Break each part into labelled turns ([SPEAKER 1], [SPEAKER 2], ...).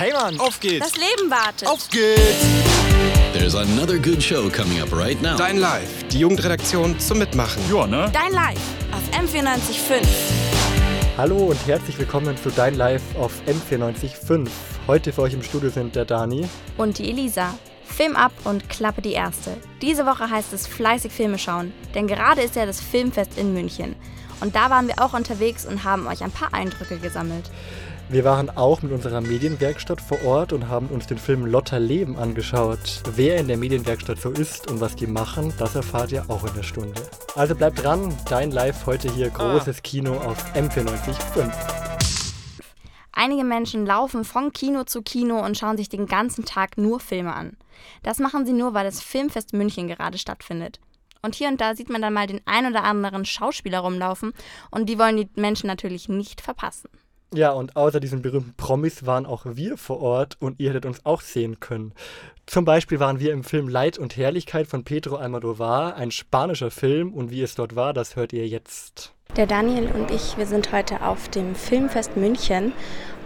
[SPEAKER 1] Hey Mann, auf geht's!
[SPEAKER 2] Das Leben wartet.
[SPEAKER 1] Auf geht's!
[SPEAKER 3] There's another good show coming up right now.
[SPEAKER 4] Dein Live, die Jugendredaktion zum Mitmachen.
[SPEAKER 1] Ja, ne?
[SPEAKER 2] Dein Live auf M945.
[SPEAKER 5] Hallo und herzlich willkommen zu Dein Live auf M945. Heute für euch im Studio sind der Dani.
[SPEAKER 2] Und die Elisa. Film ab und klappe die erste. Diese Woche heißt es fleißig Filme schauen, denn gerade ist ja das Filmfest in München. Und da waren wir auch unterwegs und haben euch ein paar Eindrücke gesammelt.
[SPEAKER 5] Wir waren auch mit unserer Medienwerkstatt vor Ort und haben uns den Film Lotter Leben angeschaut. Wer in der Medienwerkstatt so ist und was die machen, das erfahrt ihr auch in der Stunde. Also bleibt dran, dein Live heute hier großes Kino auf M945.
[SPEAKER 2] Einige Menschen laufen von Kino zu Kino und schauen sich den ganzen Tag nur Filme an. Das machen sie nur, weil das Filmfest München gerade stattfindet. Und hier und da sieht man dann mal den ein oder anderen Schauspieler rumlaufen und die wollen die Menschen natürlich nicht verpassen.
[SPEAKER 5] Ja, und außer diesen berühmten Promis waren auch wir vor Ort und ihr hättet uns auch sehen können. Zum Beispiel waren wir im Film Leid und Herrlichkeit von Pedro Almodovar, ein spanischer Film und wie es dort war, das hört ihr jetzt.
[SPEAKER 2] Der Daniel und ich, wir sind heute auf dem Filmfest München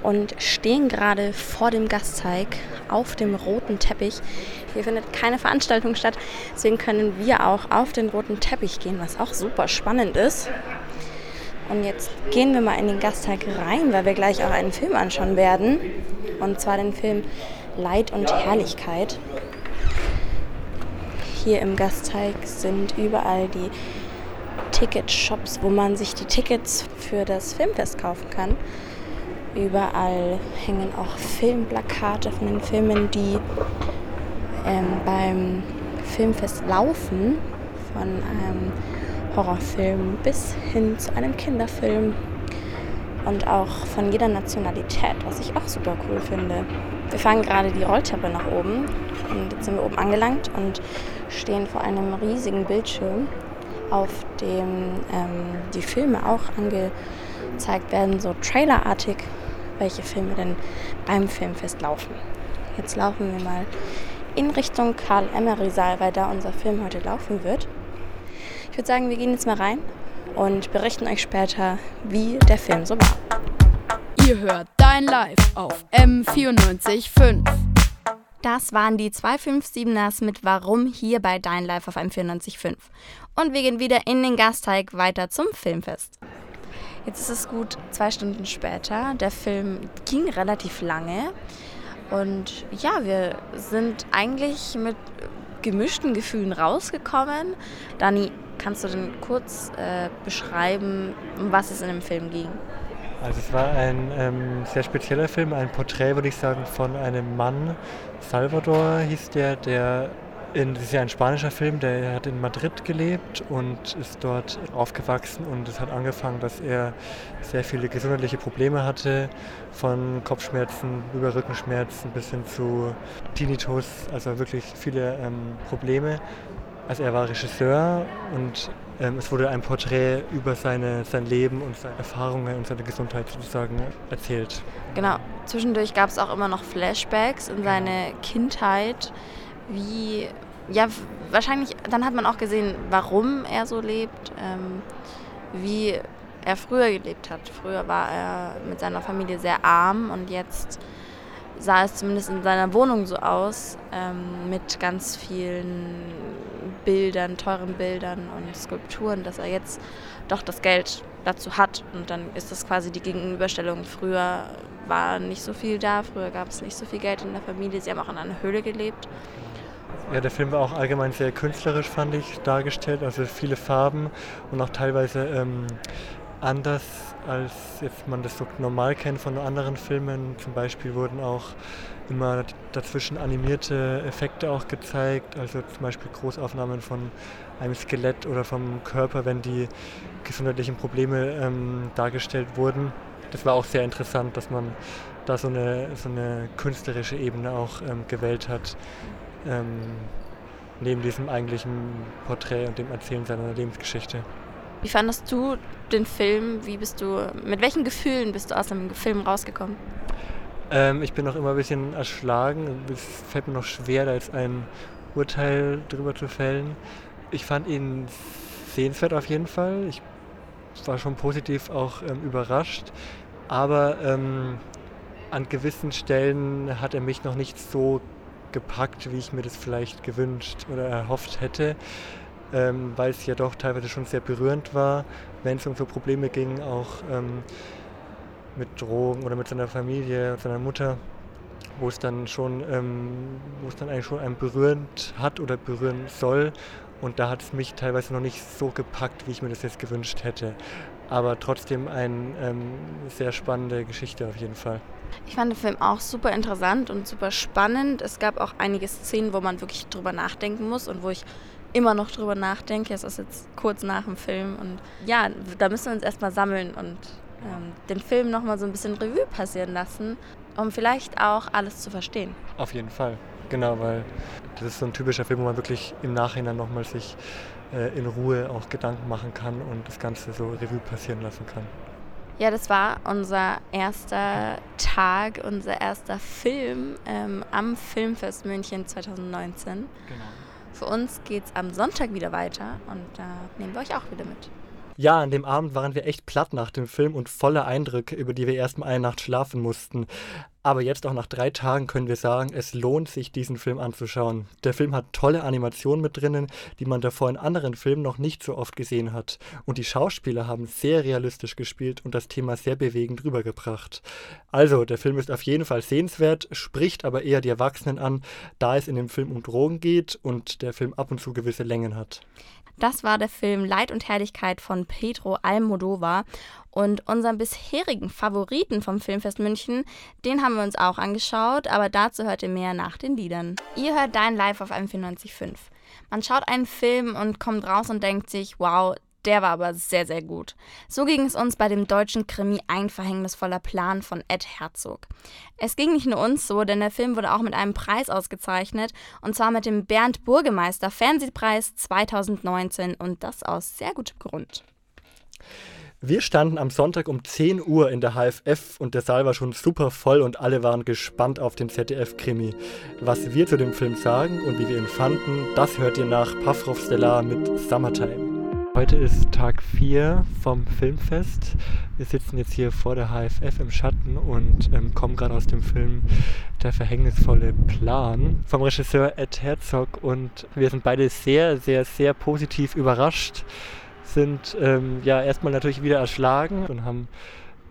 [SPEAKER 2] und stehen gerade vor dem Gastteig auf dem roten Teppich. Hier findet keine Veranstaltung statt, deswegen können wir auch auf den roten Teppich gehen, was auch super spannend ist. Und jetzt gehen wir mal in den Gastteig rein, weil wir gleich auch einen Film anschauen werden. Und zwar den Film Leid und Herrlichkeit. Hier im Gastteig sind überall die Ticketshops, wo man sich die Tickets für das Filmfest kaufen kann. Überall hängen auch Filmplakate von den Filmen, die ähm, beim Filmfest laufen. Von einem Horrorfilm bis hin zu einem Kinderfilm. Und auch von jeder Nationalität, was ich auch super cool finde. Wir fahren gerade die Rolltreppe nach oben und jetzt sind wir oben angelangt und stehen vor einem riesigen Bildschirm, auf dem ähm, die Filme auch angezeigt werden, so trailerartig, welche Filme denn beim Filmfest laufen. Jetzt laufen wir mal in Richtung Karl-Emery-Saal, weil da unser Film heute laufen wird. Ich würde sagen, wir gehen jetzt mal rein und berichten euch später, wie der Film so war.
[SPEAKER 6] Ihr hört Dein Live auf M94.5.
[SPEAKER 2] Das waren die 257ers mit Warum hier bei Dein Live auf M94.5. Und wir gehen wieder in den Gasteig weiter zum Filmfest. Jetzt ist es gut zwei Stunden später. Der Film ging relativ lange. Und ja, wir sind eigentlich mit gemischten Gefühlen rausgekommen. Dani, kannst du denn kurz äh, beschreiben, um was es in dem Film ging?
[SPEAKER 5] Also es war ein ähm, sehr spezieller Film, ein Porträt, würde ich sagen, von einem Mann. Salvador hieß der, der in, das ist ja ein spanischer Film, der hat in Madrid gelebt und ist dort aufgewachsen und es hat angefangen, dass er sehr viele gesundheitliche Probleme hatte, von Kopfschmerzen über Rückenschmerzen bis hin zu Tinnitus, also wirklich viele ähm, Probleme. Also er war Regisseur und ähm, es wurde ein Porträt über seine, sein Leben und seine Erfahrungen und seine Gesundheit sozusagen erzählt.
[SPEAKER 2] Genau, zwischendurch gab es auch immer noch Flashbacks in seine Kindheit, wie, ja, wahrscheinlich, dann hat man auch gesehen, warum er so lebt, ähm, wie er früher gelebt hat. Früher war er mit seiner Familie sehr arm und jetzt sah es zumindest in seiner Wohnung so aus, ähm, mit ganz vielen Bildern, teuren Bildern und Skulpturen, dass er jetzt doch das Geld dazu hat. Und dann ist das quasi die Gegenüberstellung. Früher war nicht so viel da, früher gab es nicht so viel Geld in der Familie. Sie haben auch in einer Höhle gelebt.
[SPEAKER 5] Ja, der Film war auch allgemein sehr künstlerisch, fand ich, dargestellt. Also viele Farben und auch teilweise ähm, anders, als jetzt man das so normal kennt von anderen Filmen. Zum Beispiel wurden auch immer dazwischen animierte Effekte auch gezeigt, also zum Beispiel Großaufnahmen von einem Skelett oder vom Körper, wenn die gesundheitlichen Probleme ähm, dargestellt wurden. Das war auch sehr interessant, dass man da so eine, so eine künstlerische Ebene auch ähm, gewählt hat, ähm, neben diesem eigentlichen Porträt und dem Erzählen seiner Lebensgeschichte.
[SPEAKER 2] Wie fandest du den Film? Wie bist du, mit welchen Gefühlen bist du aus dem Film rausgekommen?
[SPEAKER 5] Ähm, ich bin noch immer ein bisschen erschlagen. Es fällt mir noch schwer, da jetzt ein Urteil drüber zu fällen. Ich fand ihn sehenswert auf jeden Fall. Ich war schon positiv auch ähm, überrascht. Aber ähm, an gewissen Stellen hat er mich noch nicht so gepackt, wie ich mir das vielleicht gewünscht oder erhofft hätte, ähm, weil es ja doch teilweise schon sehr berührend war, wenn es um so Probleme ging, auch ähm, mit Drogen oder mit seiner Familie, seiner Mutter, wo es dann schon, ähm, wo es dann eigentlich schon einen berührend hat oder berühren soll. Und da hat es mich teilweise noch nicht so gepackt, wie ich mir das jetzt gewünscht hätte. Aber trotzdem eine ähm, sehr spannende Geschichte auf jeden Fall.
[SPEAKER 2] Ich fand den Film auch super interessant und super spannend. Es gab auch einige Szenen, wo man wirklich drüber nachdenken muss und wo ich immer noch drüber nachdenke. Es ist jetzt kurz nach dem Film und ja, da müssen wir uns erstmal sammeln und ähm, den Film nochmal so ein bisschen Revue passieren lassen, um vielleicht auch alles zu verstehen.
[SPEAKER 5] Auf jeden Fall, genau, weil das ist so ein typischer Film, wo man wirklich im Nachhinein nochmal sich äh, in Ruhe auch Gedanken machen kann und das Ganze so Revue passieren lassen kann.
[SPEAKER 2] Ja, das war unser erster Tag, unser erster Film ähm, am Filmfest München 2019. Genau. Für uns geht es am Sonntag wieder weiter und da äh, nehmen wir euch auch wieder mit.
[SPEAKER 5] Ja, an dem Abend waren wir echt platt nach dem Film und voller Eindrücke, über die wir erstmal eine Nacht schlafen mussten. Aber jetzt auch nach drei Tagen können wir sagen, es lohnt sich, diesen Film anzuschauen. Der Film hat tolle Animationen mit drinnen, die man davor in anderen Filmen noch nicht so oft gesehen hat. Und die Schauspieler haben sehr realistisch gespielt und das Thema sehr bewegend rübergebracht. Also, der Film ist auf jeden Fall sehenswert, spricht aber eher die Erwachsenen an, da es in dem Film um Drogen geht und der Film ab und zu gewisse Längen hat.
[SPEAKER 2] Das war der Film Leid und Herrlichkeit von Pedro Almodovar. Und unseren bisherigen Favoriten vom Filmfest München, den haben wir uns auch angeschaut, aber dazu hört ihr mehr nach den Liedern. Ihr hört Dein Live auf M945. Man schaut einen Film und kommt raus und denkt sich, wow, der war aber sehr, sehr gut. So ging es uns bei dem deutschen Krimi Ein verhängnisvoller Plan von Ed Herzog. Es ging nicht nur uns so, denn der Film wurde auch mit einem Preis ausgezeichnet, und zwar mit dem Bernd Burgemeister Fernsehpreis 2019 und das aus sehr gutem Grund.
[SPEAKER 5] Wir standen am Sonntag um 10 Uhr in der HFF und der Saal war schon super voll und alle waren gespannt auf den ZDF-Krimi. Was wir zu dem Film sagen und wie wir ihn fanden, das hört ihr nach Pavlov Stellar mit Summertime. Heute ist Tag 4 vom Filmfest. Wir sitzen jetzt hier vor der HFF im Schatten und ähm, kommen gerade aus dem Film Der verhängnisvolle Plan vom Regisseur Ed Herzog und wir sind beide sehr, sehr, sehr positiv überrascht. Sind ähm, ja erstmal natürlich wieder erschlagen und haben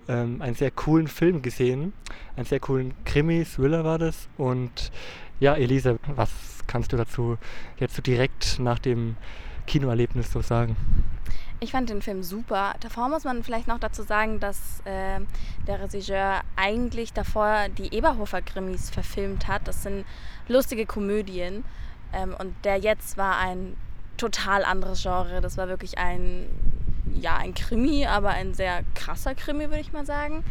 [SPEAKER 5] ähm, einen sehr coolen Film gesehen. Einen sehr coolen Krimi, Thriller war das. Und ja, Elisa, was kannst du dazu jetzt so direkt nach dem Kinoerlebnis so sagen?
[SPEAKER 2] Ich fand den Film super. Davor muss man vielleicht noch dazu sagen, dass äh, der Regisseur eigentlich davor die Eberhofer-Krimis verfilmt hat. Das sind lustige Komödien. Ähm, und der jetzt war ein total anderes Genre. Das war wirklich ein, ja, ein Krimi, aber ein sehr krasser Krimi, würde ich mal sagen.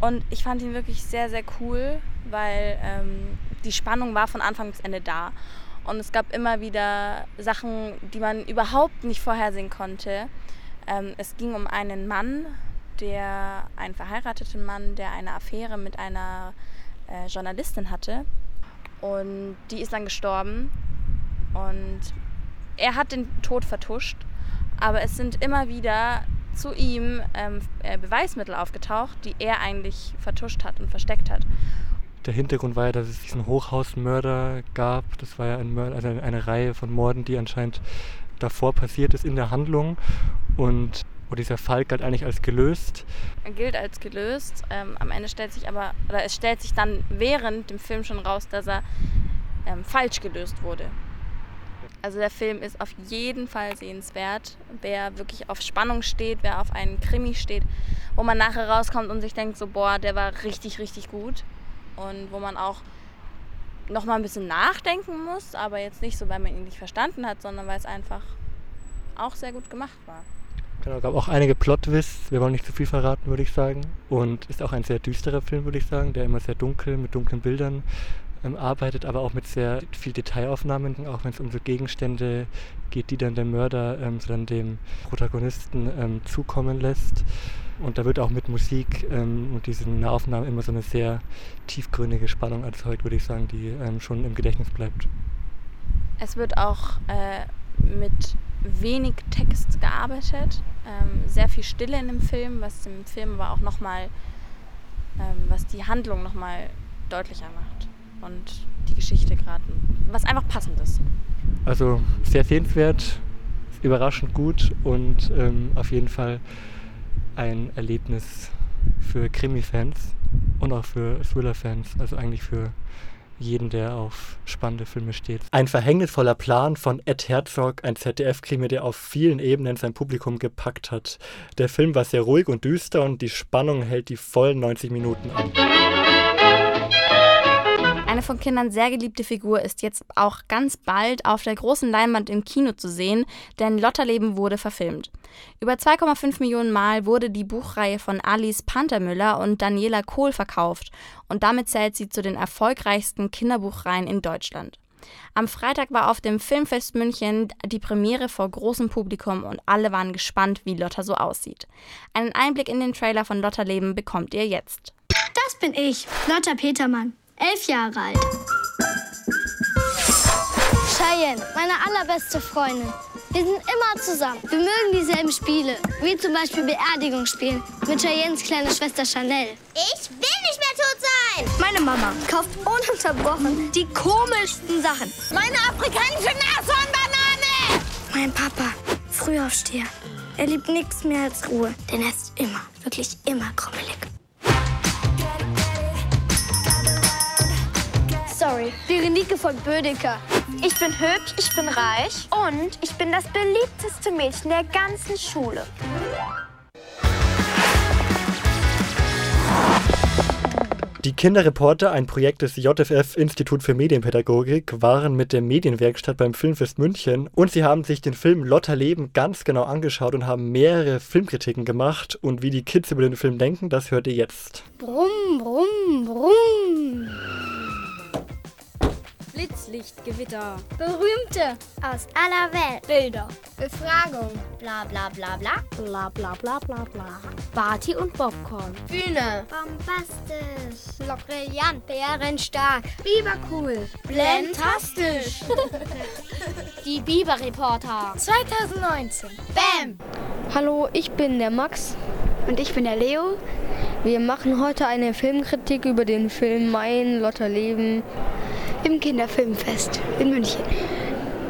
[SPEAKER 2] Und ich fand ihn wirklich sehr, sehr cool, weil ähm, die Spannung war von Anfang bis Ende da. Und es gab immer wieder Sachen, die man überhaupt nicht vorhersehen konnte. Ähm, es ging um einen Mann, der, einen verheirateten Mann, der eine Affäre mit einer äh, Journalistin hatte. Und die ist dann gestorben. Und er hat den Tod vertuscht. Aber es sind immer wieder zu ihm ähm, äh, Beweismittel aufgetaucht, die er eigentlich vertuscht hat und versteckt hat
[SPEAKER 5] der Hintergrund war ja, dass es diesen Hochhausmörder gab. Das war ja ein Mörder, also eine Reihe von Morden, die anscheinend davor passiert ist in der Handlung. Und wo dieser Fall galt eigentlich als gelöst.
[SPEAKER 2] Er gilt als gelöst. Ähm, am Ende stellt sich aber, oder es stellt sich dann während dem Film schon raus, dass er ähm, falsch gelöst wurde. Also der Film ist auf jeden Fall sehenswert. Wer wirklich auf Spannung steht, wer auf einen Krimi steht, wo man nachher rauskommt und sich denkt, so boah, der war richtig, richtig gut und wo man auch noch mal ein bisschen nachdenken muss, aber jetzt nicht so, weil man ihn nicht verstanden hat, sondern weil es einfach auch sehr gut gemacht war.
[SPEAKER 5] Genau, gab auch einige Plot-Twists, wir wollen nicht zu viel verraten, würde ich sagen. Und ist auch ein sehr düsterer Film, würde ich sagen, der immer sehr dunkel, mit dunklen Bildern arbeitet, aber auch mit sehr viel Detailaufnahmen, auch wenn es um so Gegenstände geht, die dann der Mörder ähm, so dann dem Protagonisten ähm, zukommen lässt. Und da wird auch mit Musik ähm, und diesen Aufnahmen immer so eine sehr tiefgründige Spannung erzeugt, würde ich sagen, die ähm, schon im Gedächtnis bleibt.
[SPEAKER 2] Es wird auch äh, mit wenig Text gearbeitet, ähm, sehr viel Stille in dem Film, was dem Film aber auch nochmal ähm, was die Handlung nochmal deutlicher macht und die Geschichte gerade, was einfach passend ist.
[SPEAKER 5] Also sehr sehenswert, überraschend gut und ähm, auf jeden Fall ein Erlebnis für Krimi-Fans und auch für Thriller-Fans, also eigentlich für jeden, der auf spannende Filme steht. Ein verhängnisvoller Plan von Ed Herzog, ein ZDF-Krimi, der auf vielen Ebenen sein Publikum gepackt hat. Der Film war sehr ruhig und düster und die Spannung hält die vollen 90 Minuten an.
[SPEAKER 2] Eine von Kindern sehr geliebte Figur ist jetzt auch ganz bald auf der großen Leinwand im Kino zu sehen, denn Lotterleben wurde verfilmt. Über 2,5 Millionen Mal wurde die Buchreihe von Alice Pantermüller und Daniela Kohl verkauft und damit zählt sie zu den erfolgreichsten Kinderbuchreihen in Deutschland. Am Freitag war auf dem Filmfest München die Premiere vor großem Publikum und alle waren gespannt, wie Lotta so aussieht. Einen Einblick in den Trailer von Lotterleben bekommt ihr jetzt.
[SPEAKER 1] Das bin ich, Lotta Petermann elf Jahre alt. Cheyenne, meine allerbeste Freundin. Wir sind immer zusammen. Wir mögen dieselben Spiele, wie zum Beispiel Beerdigung spielen mit Cheyennes kleiner Schwester Chanel.
[SPEAKER 7] Ich will nicht mehr tot sein!
[SPEAKER 1] Meine Mama kauft ununterbrochen die komischsten Sachen.
[SPEAKER 7] Meine afrikanische Nashornbanane!
[SPEAKER 1] Mein Papa, Frühaufsteher. Er liebt nichts mehr als Ruhe, denn er ist immer, wirklich immer krummelig. Sorry, Berenike von Bödecker.
[SPEAKER 8] Ich bin hübsch, ich bin reich und ich bin das beliebteste Mädchen der ganzen Schule.
[SPEAKER 5] Die Kinderreporter, ein Projekt des JFF Institut für Medienpädagogik, waren mit der Medienwerkstatt beim Filmfest München und sie haben sich den Film Lotterleben ganz genau angeschaut und haben mehrere Filmkritiken gemacht. Und wie die Kids über den Film denken, das hört ihr jetzt.
[SPEAKER 1] Brumm, brumm, brumm.
[SPEAKER 9] Blitzlichtgewitter.
[SPEAKER 1] Berühmte aus aller Welt.
[SPEAKER 9] Bilder.
[SPEAKER 1] Befragung. Bla bla bla bla.
[SPEAKER 9] Bla bla bla bla bla. Party und Popcorn.
[SPEAKER 1] Bühne. Bombastisch.
[SPEAKER 9] Brillant.
[SPEAKER 1] Bärenstark.
[SPEAKER 9] Bibercool.
[SPEAKER 1] Blendastisch.
[SPEAKER 9] Die Biber-Reporter.
[SPEAKER 1] 2019. Bam.
[SPEAKER 10] Hallo, ich bin der Max.
[SPEAKER 1] Und ich bin der Leo.
[SPEAKER 10] Wir machen heute eine Filmkritik über den Film Mein Lotterleben
[SPEAKER 1] im Kinderfilmfest in München.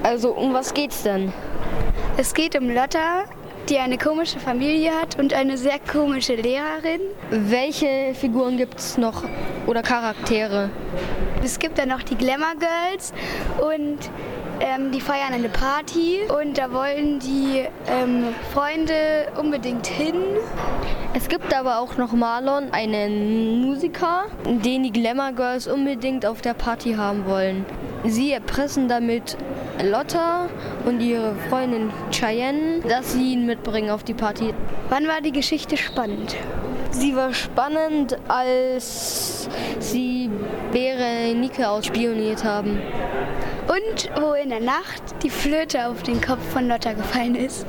[SPEAKER 10] Also um was geht's denn?
[SPEAKER 1] Es geht um Lotta, die eine komische Familie hat und eine sehr komische Lehrerin.
[SPEAKER 10] Welche Figuren gibt es noch oder Charaktere?
[SPEAKER 1] Es gibt dann noch die Glamour Girls und ähm, die feiern eine Party und da wollen die ähm, Freunde unbedingt hin.
[SPEAKER 10] Es gibt aber auch noch Marlon, einen Musiker, den die Glamour Girls unbedingt auf der Party haben wollen. Sie erpressen damit Lotta und ihre Freundin Cheyenne, dass sie ihn mitbringen auf die Party.
[SPEAKER 1] Wann war die Geschichte spannend?
[SPEAKER 10] Sie war spannend, als sie Berenike ausspioniert haben.
[SPEAKER 1] Und wo in der Nacht die Flöte auf den Kopf von Lotta gefallen ist.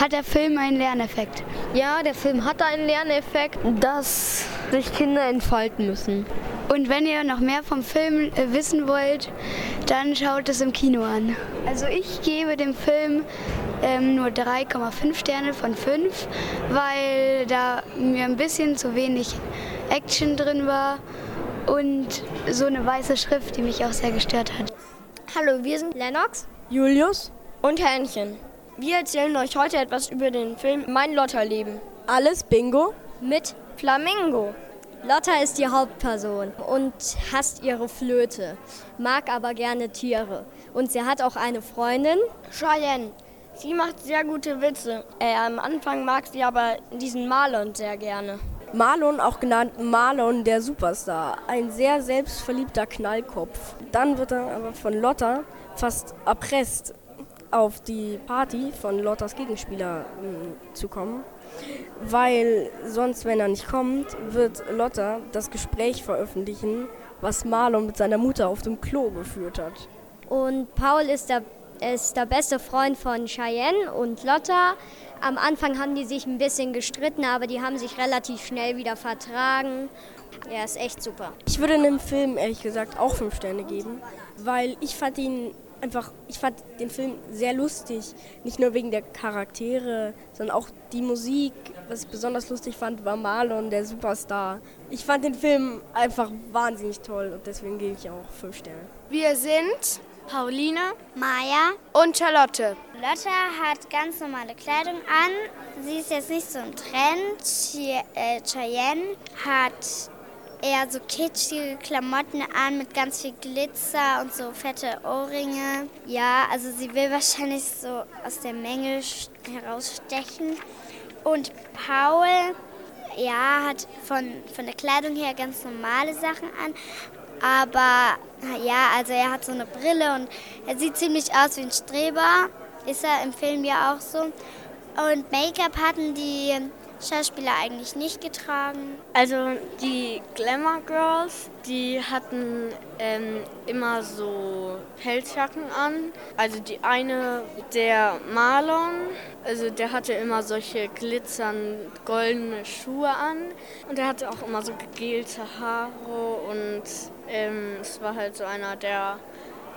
[SPEAKER 1] Hat der Film einen Lerneffekt?
[SPEAKER 10] Ja, der Film hat einen Lerneffekt, dass sich Kinder entfalten müssen.
[SPEAKER 1] Und wenn ihr noch mehr vom Film äh, wissen wollt, dann schaut es im Kino an. Also ich gebe dem Film ähm, nur 3,5 Sterne von 5, weil da mir ein bisschen zu wenig Action drin war und so eine weiße Schrift, die mich auch sehr gestört hat.
[SPEAKER 11] Hallo, wir sind Lennox,
[SPEAKER 12] Julius
[SPEAKER 11] und Hähnchen. Wir erzählen euch heute etwas über den Film Mein Lotterleben.
[SPEAKER 12] Alles Bingo
[SPEAKER 11] mit Flamingo.
[SPEAKER 13] Lotta ist die Hauptperson und hasst ihre Flöte, mag aber gerne Tiere. Und sie hat auch eine Freundin.
[SPEAKER 11] Cheyenne. Sie macht sehr gute Witze. Äh, am Anfang mag sie aber diesen Marlon sehr gerne.
[SPEAKER 12] Marlon, auch genannt Marlon der Superstar, ein sehr selbstverliebter Knallkopf. Dann wird er aber von Lotta fast erpresst, auf die Party von Lottas Gegenspieler äh, zu kommen. Weil sonst, wenn er nicht kommt, wird Lotta das Gespräch veröffentlichen, was Marlon mit seiner Mutter auf dem Klo geführt hat.
[SPEAKER 13] Und Paul ist der, ist der beste Freund von Cheyenne und Lotta. Am Anfang haben die sich ein bisschen gestritten, aber die haben sich relativ schnell wieder vertragen. Ja, ist echt super.
[SPEAKER 12] Ich würde dem Film ehrlich gesagt auch fünf Sterne geben, weil ich fand ihn einfach, ich fand den Film sehr lustig. Nicht nur wegen der Charaktere, sondern auch die Musik. Was ich besonders lustig fand, war Marlon, der Superstar. Ich fand den Film einfach wahnsinnig toll und deswegen gebe ich auch fünf Sterne.
[SPEAKER 11] Wir sind Pauline,
[SPEAKER 13] Maya
[SPEAKER 11] und Charlotte.
[SPEAKER 13] Lotta hat ganz normale Kleidung an. Sie ist jetzt nicht so ein Trend. Ch äh, Cheyenne hat eher so kitschige Klamotten an mit ganz viel Glitzer und so fette Ohrringe. Ja, also sie will wahrscheinlich so aus der Menge herausstechen. Und Paul, ja, hat von, von der Kleidung her ganz normale Sachen an. Aber ja, also er hat so eine Brille und er sieht ziemlich aus wie ein Streber. Ist er im Film ja auch so. Und Make-up hatten die Schauspieler eigentlich nicht getragen.
[SPEAKER 11] Also die Glamour Girls, die hatten ähm, immer so Pelzjacken an. Also die eine, der Marlon, also der hatte immer solche glitzernd goldene Schuhe an. Und der hatte auch immer so gegelte Haare und ähm, es war halt so einer, der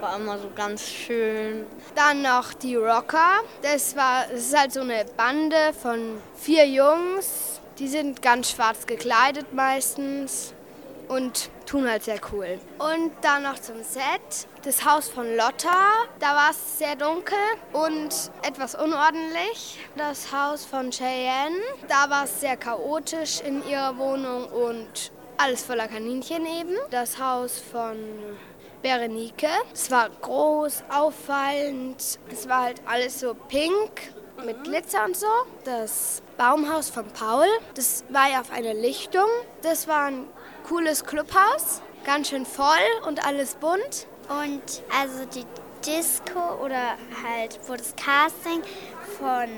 [SPEAKER 11] war immer so ganz schön. Dann noch die Rocker. Das, war, das ist halt so eine Bande von vier Jungs. Die sind ganz schwarz gekleidet meistens und tun halt sehr cool. Und dann noch zum Set. Das Haus von Lotta, da war es sehr dunkel und etwas unordentlich. Das Haus von Cheyenne, da war es sehr chaotisch in ihrer Wohnung und alles voller Kaninchen eben. Das Haus von Berenike. Es war groß, auffallend. Es war halt alles so pink mit Glitzer und so. Das Baumhaus von Paul, das war ja auf einer Lichtung. Das war ein cooles Clubhaus, ganz schön voll und alles bunt.
[SPEAKER 13] Und also die Disco oder halt wo das Casting von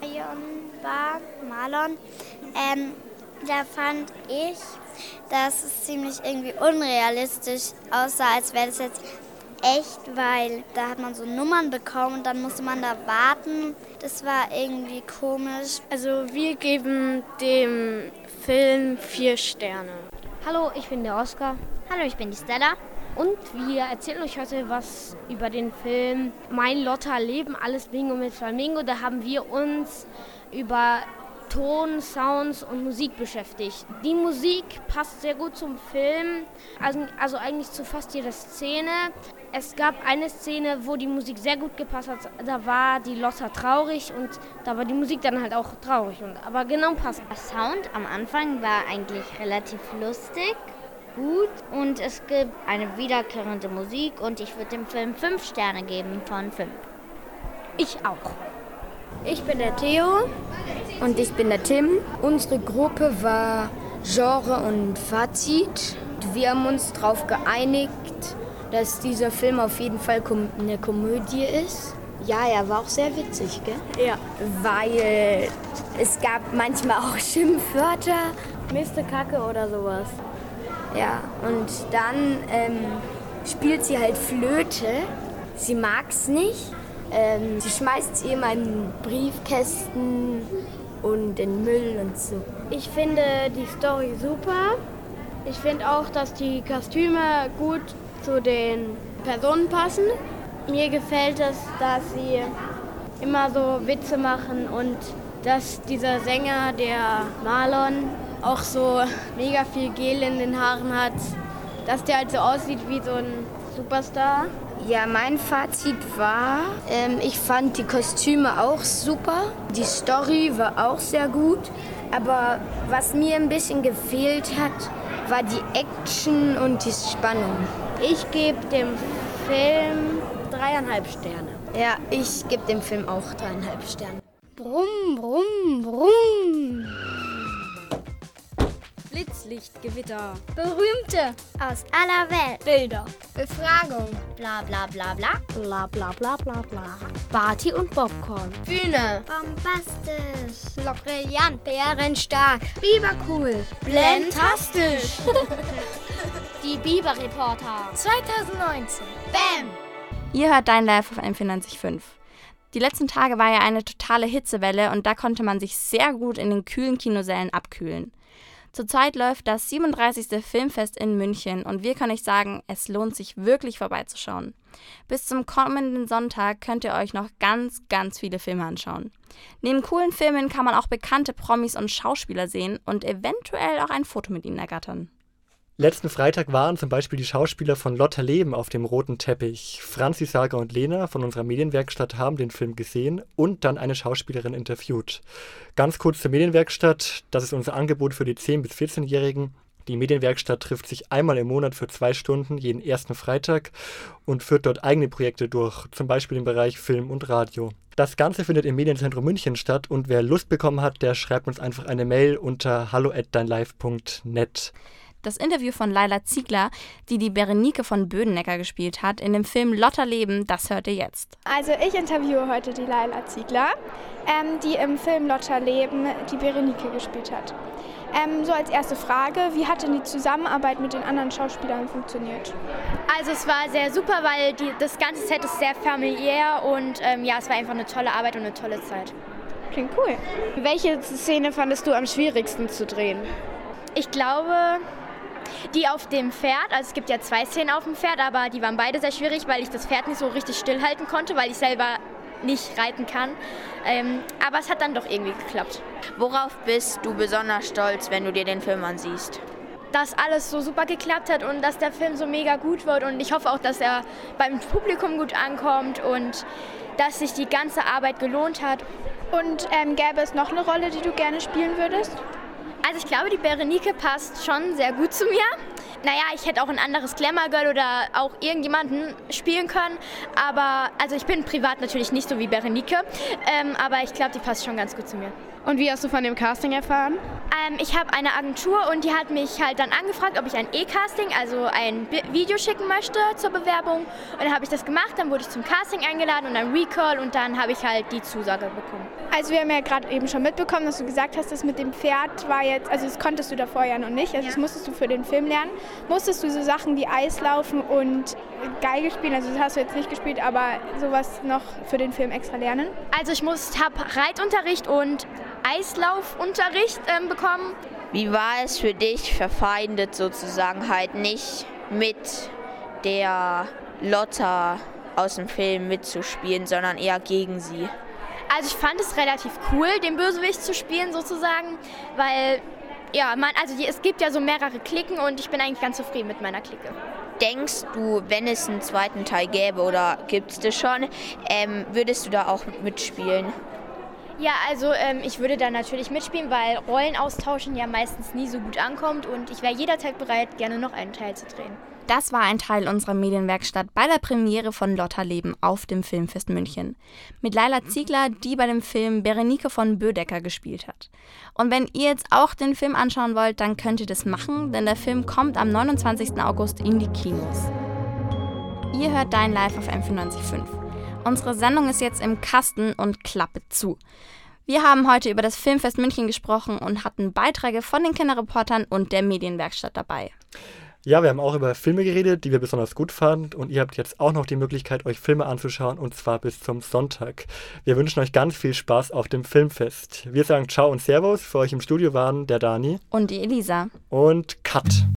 [SPEAKER 13] Marion war, Marlon, ähm, da fand ich, dass es ziemlich irgendwie unrealistisch aussah, als wäre das jetzt echt, weil da hat man so Nummern bekommen und dann musste man da warten. Das war irgendwie komisch.
[SPEAKER 11] Also wir geben dem Film vier Sterne.
[SPEAKER 14] Hallo, ich bin der Oscar.
[SPEAKER 13] Hallo, ich bin die Stella.
[SPEAKER 14] Und wir erzählen euch heute was über den Film Mein Lotta Leben, alles Bingo mit Flamingo. Da haben wir uns über Ton, Sounds und Musik beschäftigt. Die Musik passt sehr gut zum Film, also, also eigentlich zu fast jeder Szene. Es gab eine Szene, wo die Musik sehr gut gepasst hat. Da war die Lotta traurig und da war die Musik dann halt auch traurig. Und, aber genau passt.
[SPEAKER 15] Der Sound am Anfang war eigentlich relativ lustig, gut und es gibt eine wiederkehrende Musik und ich würde dem Film 5 Sterne geben von 5.
[SPEAKER 14] Ich auch.
[SPEAKER 10] Ich bin der Theo und ich bin der Tim. Unsere Gruppe war Genre und Fazit. Wir haben uns darauf geeinigt, dass dieser Film auf jeden Fall eine Komödie ist. Ja, er war auch sehr witzig, gell?
[SPEAKER 12] Ja.
[SPEAKER 10] Weil es gab manchmal auch Schimpfwörter.
[SPEAKER 12] Miste Kacke oder sowas.
[SPEAKER 10] Ja, und dann ähm, spielt sie halt Flöte. Sie mag's nicht. Ähm, sie schmeißt sie immer in Briefkästen und in Müll und so.
[SPEAKER 11] Ich finde die Story super. Ich finde auch, dass die Kostüme gut zu den Personen passen. Mir gefällt es, dass sie immer so Witze machen und dass dieser Sänger, der Marlon, auch so mega viel Gel in den Haaren hat, dass der halt so aussieht wie so ein Superstar.
[SPEAKER 10] Ja, mein Fazit war, ähm, ich fand die Kostüme auch super. Die Story war auch sehr gut. Aber was mir ein bisschen gefehlt hat, war die Action und die Spannung.
[SPEAKER 11] Ich gebe dem Film dreieinhalb Sterne.
[SPEAKER 10] Ja, ich gebe dem Film auch dreieinhalb Sterne.
[SPEAKER 8] Brumm, brumm, brumm.
[SPEAKER 12] Blitzlichtgewitter.
[SPEAKER 13] Berühmte aus aller Welt.
[SPEAKER 11] Bilder.
[SPEAKER 8] Befragung.
[SPEAKER 13] Bla bla bla bla.
[SPEAKER 14] Bla bla bla bla bla. Party und Popcorn.
[SPEAKER 8] Bühne.
[SPEAKER 13] Bombastisch.
[SPEAKER 8] Brillant.
[SPEAKER 13] Bärenstark.
[SPEAKER 8] Bibercool.
[SPEAKER 11] Blendastisch.
[SPEAKER 14] Die Biber-Reporter.
[SPEAKER 8] 2019. Bam.
[SPEAKER 2] Ihr hört Dein Live auf M945. Die letzten Tage war ja eine totale Hitzewelle und da konnte man sich sehr gut in den kühlen Kinosälen abkühlen. Zurzeit läuft das 37. Filmfest in München und wir können euch sagen, es lohnt sich wirklich vorbeizuschauen. Bis zum kommenden Sonntag könnt ihr euch noch ganz, ganz viele Filme anschauen. Neben coolen Filmen kann man auch bekannte Promis und Schauspieler sehen und eventuell auch ein Foto mit ihnen ergattern.
[SPEAKER 5] Letzten Freitag waren zum Beispiel die Schauspieler von Lotta Leben auf dem roten Teppich. Franzi, Saga und Lena von unserer Medienwerkstatt haben den Film gesehen und dann eine Schauspielerin interviewt. Ganz kurz zur Medienwerkstatt. Das ist unser Angebot für die 10- bis 14-Jährigen. Die Medienwerkstatt trifft sich einmal im Monat für zwei Stunden, jeden ersten Freitag, und führt dort eigene Projekte durch, zum Beispiel im Bereich Film und Radio. Das Ganze findet im Medienzentrum München statt und wer Lust bekommen hat, der schreibt uns einfach eine Mail unter hallo@deinlive.net.
[SPEAKER 2] Das Interview von Laila Ziegler, die die Berenike von Bödenecker gespielt hat, in dem Film Lotter Leben, das hört ihr jetzt.
[SPEAKER 16] Also ich interviewe heute die Laila Ziegler, ähm, die im Film Lotter Leben die Berenike gespielt hat. Ähm, so als erste Frage, wie hat denn die Zusammenarbeit mit den anderen Schauspielern funktioniert?
[SPEAKER 9] Also es war sehr super, weil die, das ganze Set ist sehr familiär und ähm, ja, es war einfach eine tolle Arbeit und eine tolle Zeit.
[SPEAKER 16] Klingt cool.
[SPEAKER 17] Welche Szene fandest du am schwierigsten zu drehen?
[SPEAKER 9] Ich glaube, die auf dem Pferd, also es gibt ja zwei Szenen auf dem Pferd, aber die waren beide sehr schwierig, weil ich das Pferd nicht so richtig stillhalten konnte, weil ich selber nicht reiten kann. Ähm, aber es hat dann doch irgendwie geklappt.
[SPEAKER 17] Worauf bist du besonders stolz, wenn du dir den Film ansiehst?
[SPEAKER 9] Dass alles so super geklappt hat und dass der Film so mega gut wird und ich hoffe auch, dass er beim Publikum gut ankommt und dass sich die ganze Arbeit gelohnt hat.
[SPEAKER 16] Und ähm, gäbe es noch eine Rolle, die du gerne spielen würdest?
[SPEAKER 9] Also ich glaube, die Berenike passt schon sehr gut zu mir. Naja, ich hätte auch ein anderes Glamour Girl oder auch irgendjemanden spielen können. Aber, also ich bin privat natürlich nicht so wie Berenike. Ähm, aber ich glaube, die passt schon ganz gut zu mir.
[SPEAKER 17] Und wie hast du von dem Casting erfahren?
[SPEAKER 9] Ähm, ich habe eine Agentur und die hat mich halt dann angefragt, ob ich ein E-Casting, also ein B Video schicken möchte zur Bewerbung. Und dann habe ich das gemacht, dann wurde ich zum Casting eingeladen und dann Recall und dann habe ich halt die Zusage bekommen.
[SPEAKER 16] Also wir haben ja gerade eben schon mitbekommen, dass du gesagt hast, das mit dem Pferd war jetzt, also das konntest du davor ja noch nicht, also ja. das musstest du für den Film lernen. Musstest du so Sachen wie Eislaufen und Geige spielen, also das hast du jetzt nicht gespielt, aber sowas noch für den Film extra lernen?
[SPEAKER 9] Also ich habe Reitunterricht und Eislaufunterricht ähm, bekommen.
[SPEAKER 17] Wie war es für dich, verfeindet sozusagen halt nicht mit der Lotta aus dem Film mitzuspielen, sondern eher gegen sie?
[SPEAKER 9] Also ich fand es relativ cool, den Bösewicht zu spielen sozusagen, weil ja, man, also es gibt ja so mehrere Klicken und ich bin eigentlich ganz zufrieden mit meiner Clique.
[SPEAKER 17] Denkst du, wenn es einen zweiten Teil gäbe oder gibt es das schon, ähm, würdest du da auch mitspielen?
[SPEAKER 9] Ja, also ähm, ich würde da natürlich mitspielen, weil Rollen austauschen ja meistens nie so gut ankommt und ich wäre jederzeit bereit, gerne noch einen Teil zu drehen.
[SPEAKER 2] Das war ein Teil unserer Medienwerkstatt bei der Premiere von Lotta Leben auf dem Filmfest München. Mit Laila Ziegler, die bei dem Film Berenike von Bödecker gespielt hat. Und wenn ihr jetzt auch den Film anschauen wollt, dann könnt ihr das machen, denn der Film kommt am 29. August in die Kinos. Ihr hört Dein Live auf M945. Unsere Sendung ist jetzt im Kasten und Klappe zu. Wir haben heute über das Filmfest München gesprochen und hatten Beiträge von den Kinderreportern und der Medienwerkstatt dabei.
[SPEAKER 5] Ja, wir haben auch über Filme geredet, die wir besonders gut fanden. Und ihr habt jetzt auch noch die Möglichkeit, euch Filme anzuschauen, und zwar bis zum Sonntag. Wir wünschen euch ganz viel Spaß auf dem Filmfest. Wir sagen Ciao und Servus. Für euch im Studio waren der Dani
[SPEAKER 2] und die Elisa
[SPEAKER 5] und Kat.